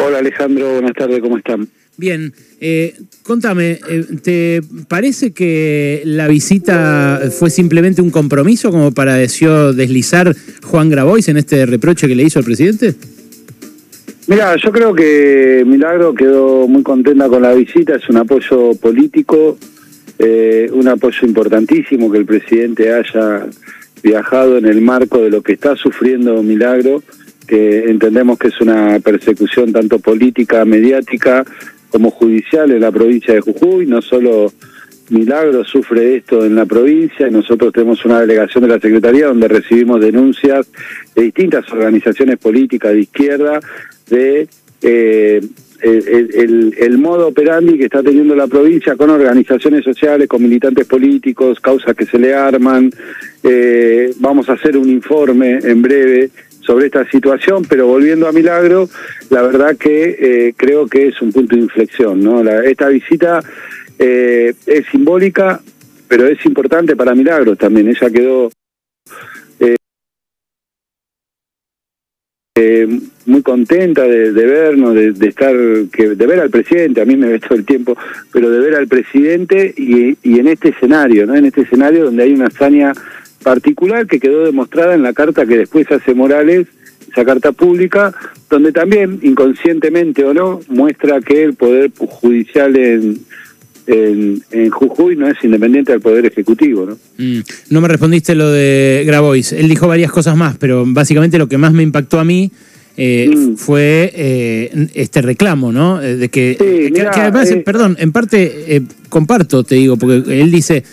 Hola Alejandro, buenas tardes, ¿cómo están? Bien, eh, contame, eh, ¿te parece que la visita fue simplemente un compromiso como para deslizar Juan Grabois en este reproche que le hizo al presidente? Mira, yo creo que Milagro quedó muy contenta con la visita, es un apoyo político, eh, un apoyo importantísimo que el presidente haya viajado en el marco de lo que está sufriendo Milagro, que entendemos que es una persecución tanto política, mediática, como judicial en la provincia de Jujuy, no solo Milagro sufre esto en la provincia, nosotros tenemos una delegación de la Secretaría donde recibimos denuncias de distintas organizaciones políticas de izquierda de eh, el, el, modo operandi que está teniendo la provincia con organizaciones sociales, con militantes políticos, causas que se le arman. Eh, vamos a hacer un informe en breve sobre esta situación, pero volviendo a Milagro, la verdad que eh, creo que es un punto de inflexión. ¿no? esta visita eh, es simbólica, pero es importante para Milagro también. Ella quedó eh, muy contenta de, vernos, de, estar, que, de ver al presidente, a mí me ve todo el tiempo, pero de ver al presidente y, y en este escenario, ¿no? en este escenario donde hay una hazaña particular que quedó demostrada en la carta que después hace Morales, esa carta pública, donde también, inconscientemente o no, muestra que el Poder Judicial en, en, Jujuy no es independiente del Poder Ejecutivo. ¿no? Mm. no me respondiste lo de Grabois. Él dijo varias cosas más, pero básicamente lo que más me impactó a mí eh, mm. fue eh, este reclamo, ¿no? Eh, de que, además, perdón, en parte comparto, te digo, porque él dice,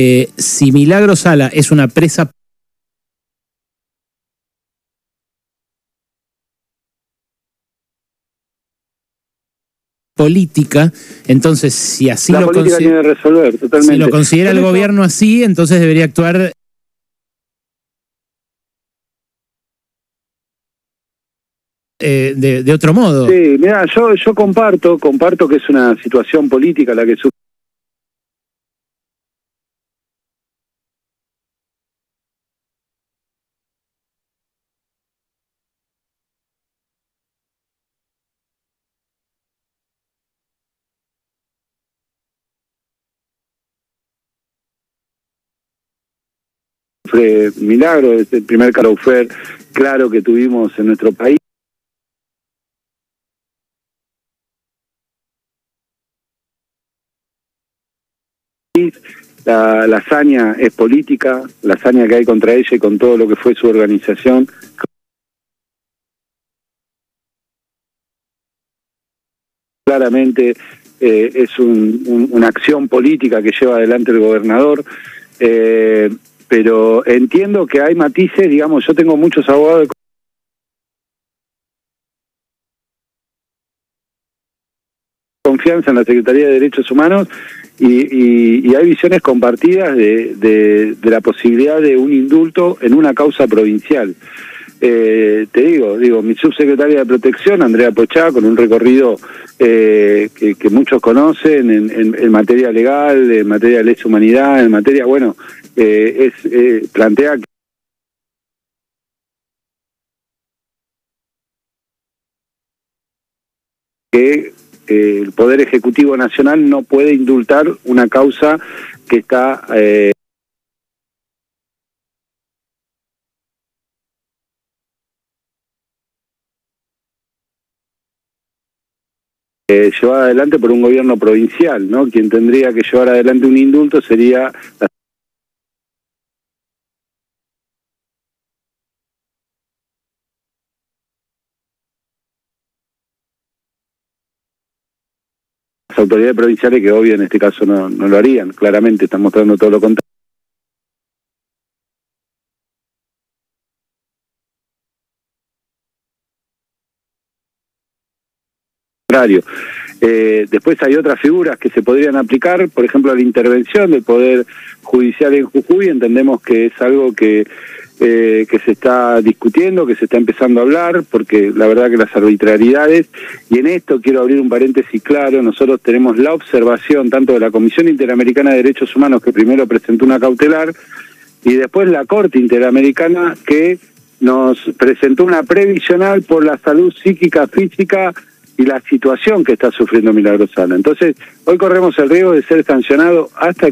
Eh, si Milagro Sala es una presa política, entonces si así lo, considera, resolver, si lo considera el gobierno así, entonces debería actuar eh, de, otro modo. Sí, mira, yo, yo comparto, comparto que es una situación política la que sufre milagro, es el primer carofer claro que tuvimos en nuestro país. La, la hazaña es política, la hazaña que hay contra ella y con todo lo que fue su organización. Claramente eh, es un, una acción política que lleva adelante el gobernador. Eh, pero entiendo que hay matices, digamos, yo tengo muchos abogados de confianza en la Secretaría de Derechos Humanos y, hay visiones compartidas de, de, la posibilidad de un indulto en una causa provincial. Eh, te digo, digo, mi subsecretaria de Protección, Andrea Pochá, con un recorrido eh, que, muchos conocen en, en, materia legal, en materia de lesa humanidad, en materia, bueno, eh, es eh, plantea que eh, el Poder Ejecutivo Nacional no puede indultar una causa que está llevada adelante por un gobierno provincial, ¿no? Quien tendría que llevar adelante un indulto sería la autoridades provinciales que obvio en este caso no, lo harían, claramente están mostrando todo lo contrario. Eh, después hay otras figuras que se podrían aplicar, por ejemplo, la intervención del Poder Judicial en Jujuy, entendemos que es algo que eh, que se está discutiendo, que se está empezando a hablar, porque la verdad que las arbitrariedades, y en esto quiero abrir un paréntesis claro, nosotros tenemos la observación tanto de la Comisión Interamericana de Derechos Humanos, que primero presentó una cautelar, y después la Corte Interamericana, que nos presentó una previsional por la salud psíquica, física y la situación que está sufriendo Milagrosana. Entonces, hoy corremos el riesgo de ser sancionado hasta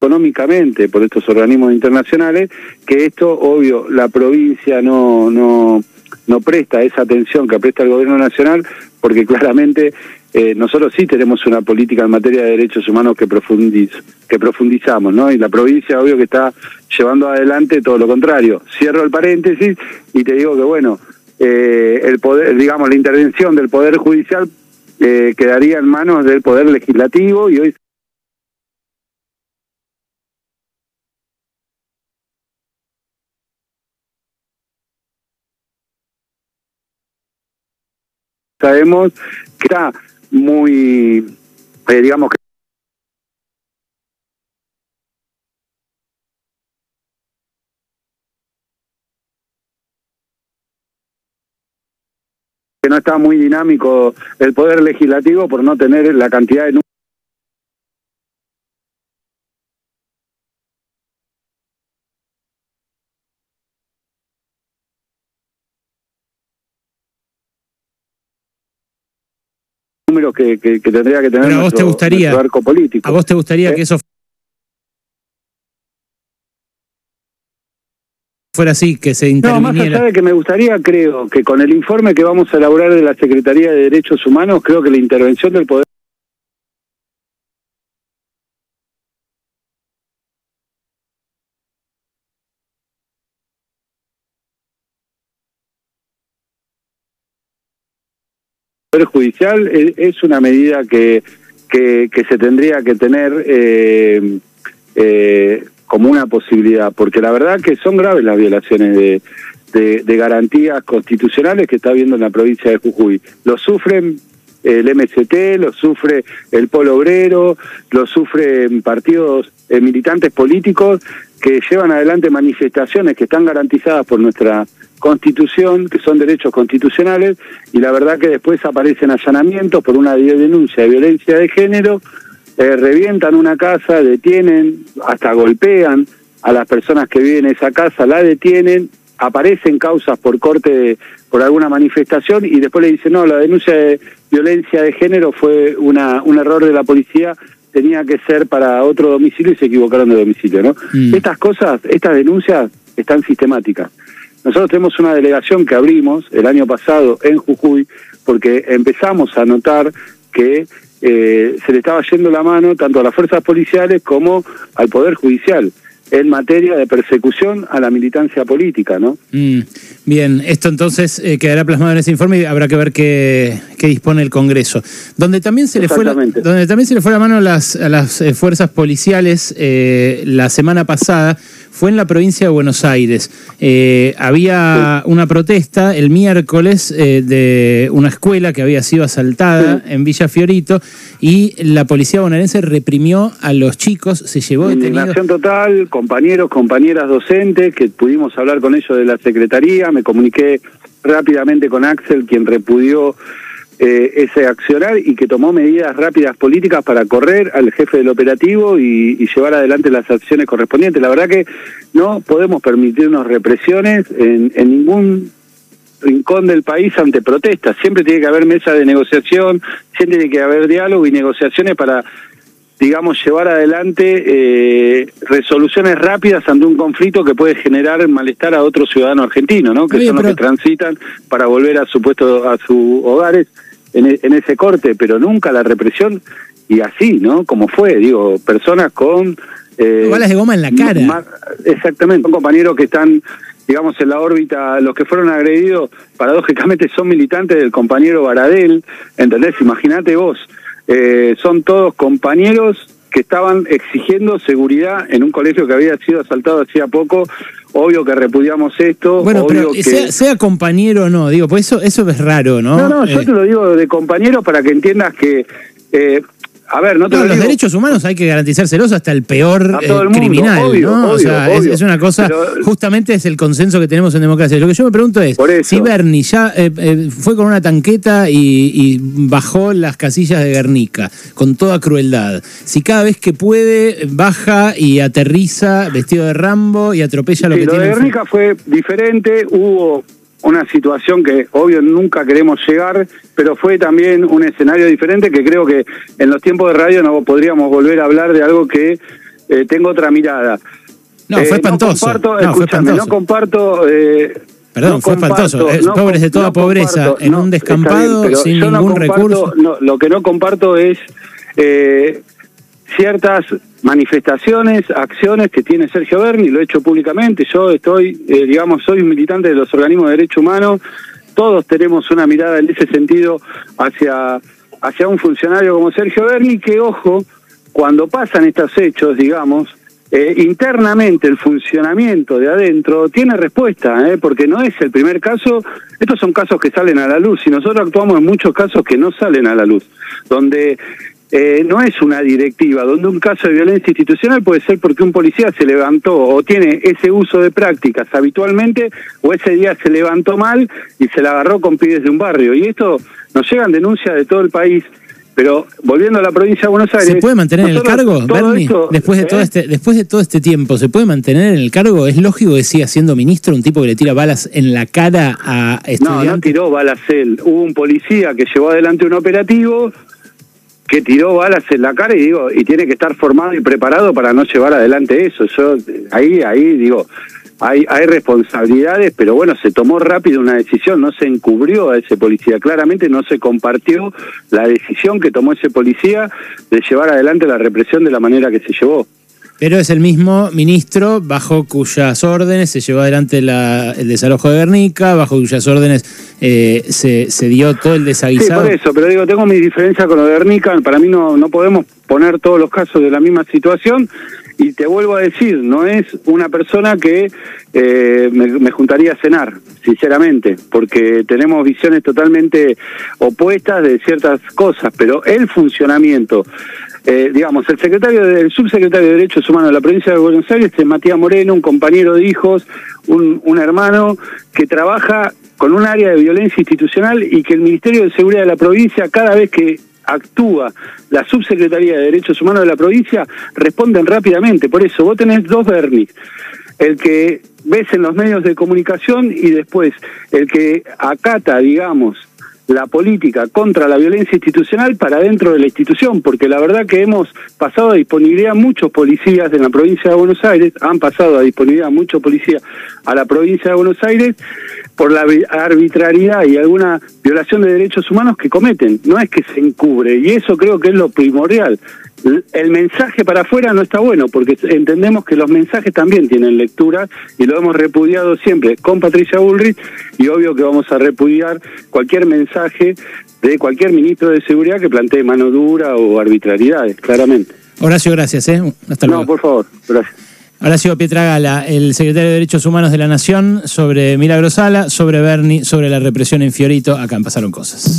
económicamente por estos organismos internacionales, que esto, obvio, la provincia no, no, no presta esa atención que presta el gobierno nacional, porque claramente eh, nosotros sí tenemos una política en materia de derechos humanos que, profundiz, que profundizamos, ¿no? Y la provincia, obvio, que está llevando adelante todo lo contrario. Cierro el paréntesis y te digo que, bueno, eh, el poder, digamos, la intervención del Poder Judicial eh, quedaría en manos del Poder Legislativo y hoy sabemos que está muy, eh, digamos que que no está muy dinámico el poder legislativo por no tener la cantidad de números que, que, tendría que tener Pero a vos te gustaría, arco político. ¿A vos te gustaría ¿Eh? que eso fuera así, que se interviniera? No, más allá de que me gustaría, creo que con el informe que vamos a elaborar de la Secretaría de Derechos Humanos, creo que la intervención del Poder Poder Judicial es una medida que, que, se tendría que tener eh, eh, como una posibilidad, porque la verdad que son graves las violaciones de, de, garantías constitucionales que está habiendo en la provincia de Jujuy. Lo sufren el MST, lo sufre el Polo Obrero, lo sufren partidos eh, militantes políticos que llevan adelante manifestaciones que están garantizadas por nuestra constitución, que son derechos constitucionales, y la verdad que después aparecen allanamientos por una denuncia de violencia de género, eh, revientan una casa, detienen, hasta golpean a las personas que viven en esa casa, la detienen, aparecen causas por corte por alguna manifestación y después le dicen, no, la denuncia de violencia de género fue una, un error de la policía, tenía que ser para otro domicilio y se equivocaron de domicilio, ¿no? Mm. Estas cosas, estas denuncias están sistemáticas. Nosotros tenemos una delegación que abrimos el año pasado en Jujuy porque empezamos a notar que eh, se le estaba yendo la mano tanto a las fuerzas policiales como al Poder Judicial en materia de persecución a la militancia política, ¿no? Mm, bien, esto entonces eh, quedará plasmado en ese informe y habrá que ver qué, dispone el Congreso. Donde también se le fue la, donde también se le fue la mano a las, a las eh, fuerzas policiales eh, la semana pasada fue en la provincia de Buenos Aires. había una protesta el miércoles de una escuela que había sido asaltada en Villa Fiorito y la policía bonaerense reprimió a los chicos, se llevó detenidos. total, compañeros, compañeras docentes, que pudimos hablar con ellos de la Secretaría, me comuniqué rápidamente con Axel, quien repudió eh, ese accionar y que tomó medidas rápidas políticas para correr al jefe del operativo y, llevar adelante las acciones correspondientes. La verdad que no podemos permitirnos represiones en, en ningún rincón del país ante protestas. Siempre tiene que haber mesa de negociación, siempre tiene que haber diálogo y negociaciones para digamos, llevar adelante eh, resoluciones rápidas ante un conflicto que puede generar malestar a otro ciudadano argentino, ¿no? Que son los que transitan para volver a su puesto, a sus hogares en, e, en, ese corte, pero nunca la represión y así, ¿no? Como fue, digo, personas con... Eh, balas de goma en la cara. exactamente, son compañeros que están digamos, en la órbita, los que fueron agredidos, paradójicamente son militantes del compañero Baradel, ¿entendés? Imagínate vos, eh, son todos compañeros que estaban exigiendo seguridad en un colegio que había sido asaltado hacía poco. Obvio que repudiamos esto. Bueno, pero sea, compañero o no, digo, pues eso, eso es raro, ¿no? No, no, yo eh. te lo digo de compañero para que entiendas que, eh, a ver, no te Los derechos humanos hay que garantizárselos hasta el peor eh, criminal, ¿no? o sea, es, una cosa, justamente es el consenso que tenemos en democracia. Lo que yo me pregunto es, si Bernie ya eh, eh, fue con una tanqueta y, bajó las casillas de Guernica con toda crueldad, si cada vez que puede baja y aterriza vestido de Rambo y atropella lo que lo tiene... De Guernica fue diferente, hubo una situación que obvio nunca queremos llegar, pero fue también un escenario diferente que creo que en los tiempos de radio no podríamos volver a hablar de algo que eh, tengo otra mirada. No, fue eh, espantoso. No comparto, no, escúchame, no comparto... Eh, Perdón, fue espantoso. pobres de toda pobreza en un descampado sin ningún recurso. lo que no comparto es eh, ciertas manifestaciones, acciones que tiene Sergio Berni, lo he hecho públicamente, yo estoy, eh, digamos, soy un militante de los organismos de derechos humanos, todos tenemos una mirada en ese sentido hacia, hacia un funcionario como Sergio Berni, que ojo, cuando pasan estos hechos, digamos, eh, internamente el funcionamiento de adentro tiene respuesta, eh, porque no es el primer caso, estos son casos que salen a la luz y nosotros actuamos en muchos casos que no salen a la luz, donde eh, no es una directiva, donde un caso de violencia institucional puede ser porque un policía se levantó o tiene ese uso de prácticas habitualmente o ese día se levantó mal y se la agarró con pides de un barrio. Y esto nos llegan denuncias de todo el país. Pero volviendo a la provincia de Buenos Aires. ¿Se puede mantener en el cargo, Bernie? después, de todo ¿eh? este, después de todo este tiempo, ¿se puede mantener en el cargo? ¿Es lógico que siga siendo ministro un tipo que le tira balas en la cara a estudiantes? No, no tiró balas él. Hubo un policía que llevó adelante un operativo, que tiró balas en la cara y digo y tiene que estar formado y preparado para no llevar adelante eso. Yo ahí ahí digo hay hay responsabilidades pero bueno se tomó rápido una decisión no se encubrió a ese policía. Claramente no se compartió la decisión que tomó ese policía de llevar adelante la represión de la manera que se llevó pero es el mismo ministro bajo cuyas órdenes se llevó adelante el desalojo de Guernica, bajo cuyas órdenes eh, se, se, dio todo el desaguisado. Sí, por eso, pero digo, tengo mi diferencia con lo de Guernica, para mí no, no podemos poner todos los casos de la misma situación, y te vuelvo a decir, no es una persona que eh, me, juntaría a cenar, sinceramente, porque tenemos visiones totalmente opuestas de ciertas cosas, pero el funcionamiento eh, digamos, el secretario, el subsecretario de Derechos Humanos de la provincia de Buenos Aires es Matías Moreno, un compañero de hijos, un hermano que trabaja con un área de violencia institucional y que el Ministerio de Seguridad de la provincia, cada vez que actúa la subsecretaría de Derechos Humanos de la provincia, responden rápidamente. Por eso, vos tenés dos Bernis. El que ves en los medios de comunicación y después el que acata, digamos, la política contra la violencia institucional para dentro de la institución, porque la verdad que hemos pasado a disponibilidad muchos policías en la provincia de Buenos Aires, han pasado a disponibilidad muchos policías a la provincia de Buenos Aires por la arbitrariedad y alguna violación de derechos humanos que cometen, no es que se encubre, y eso creo que es lo primordial el mensaje para afuera no está bueno, porque entendemos que los mensajes también tienen lectura y lo hemos repudiado siempre con Patricia Bullrich y obvio que vamos a repudiar cualquier mensaje de cualquier ministro de seguridad que plantee mano dura o arbitrariedades, claramente. Horacio, gracias. ¿eh? Hasta luego. No, por favor, gracias. Horacio Pietragala, el secretario de Derechos Humanos de la Nación, sobre Milagro Sala, sobre Bernie, sobre la represión en Fiorito. Acá Pasaron Cosas.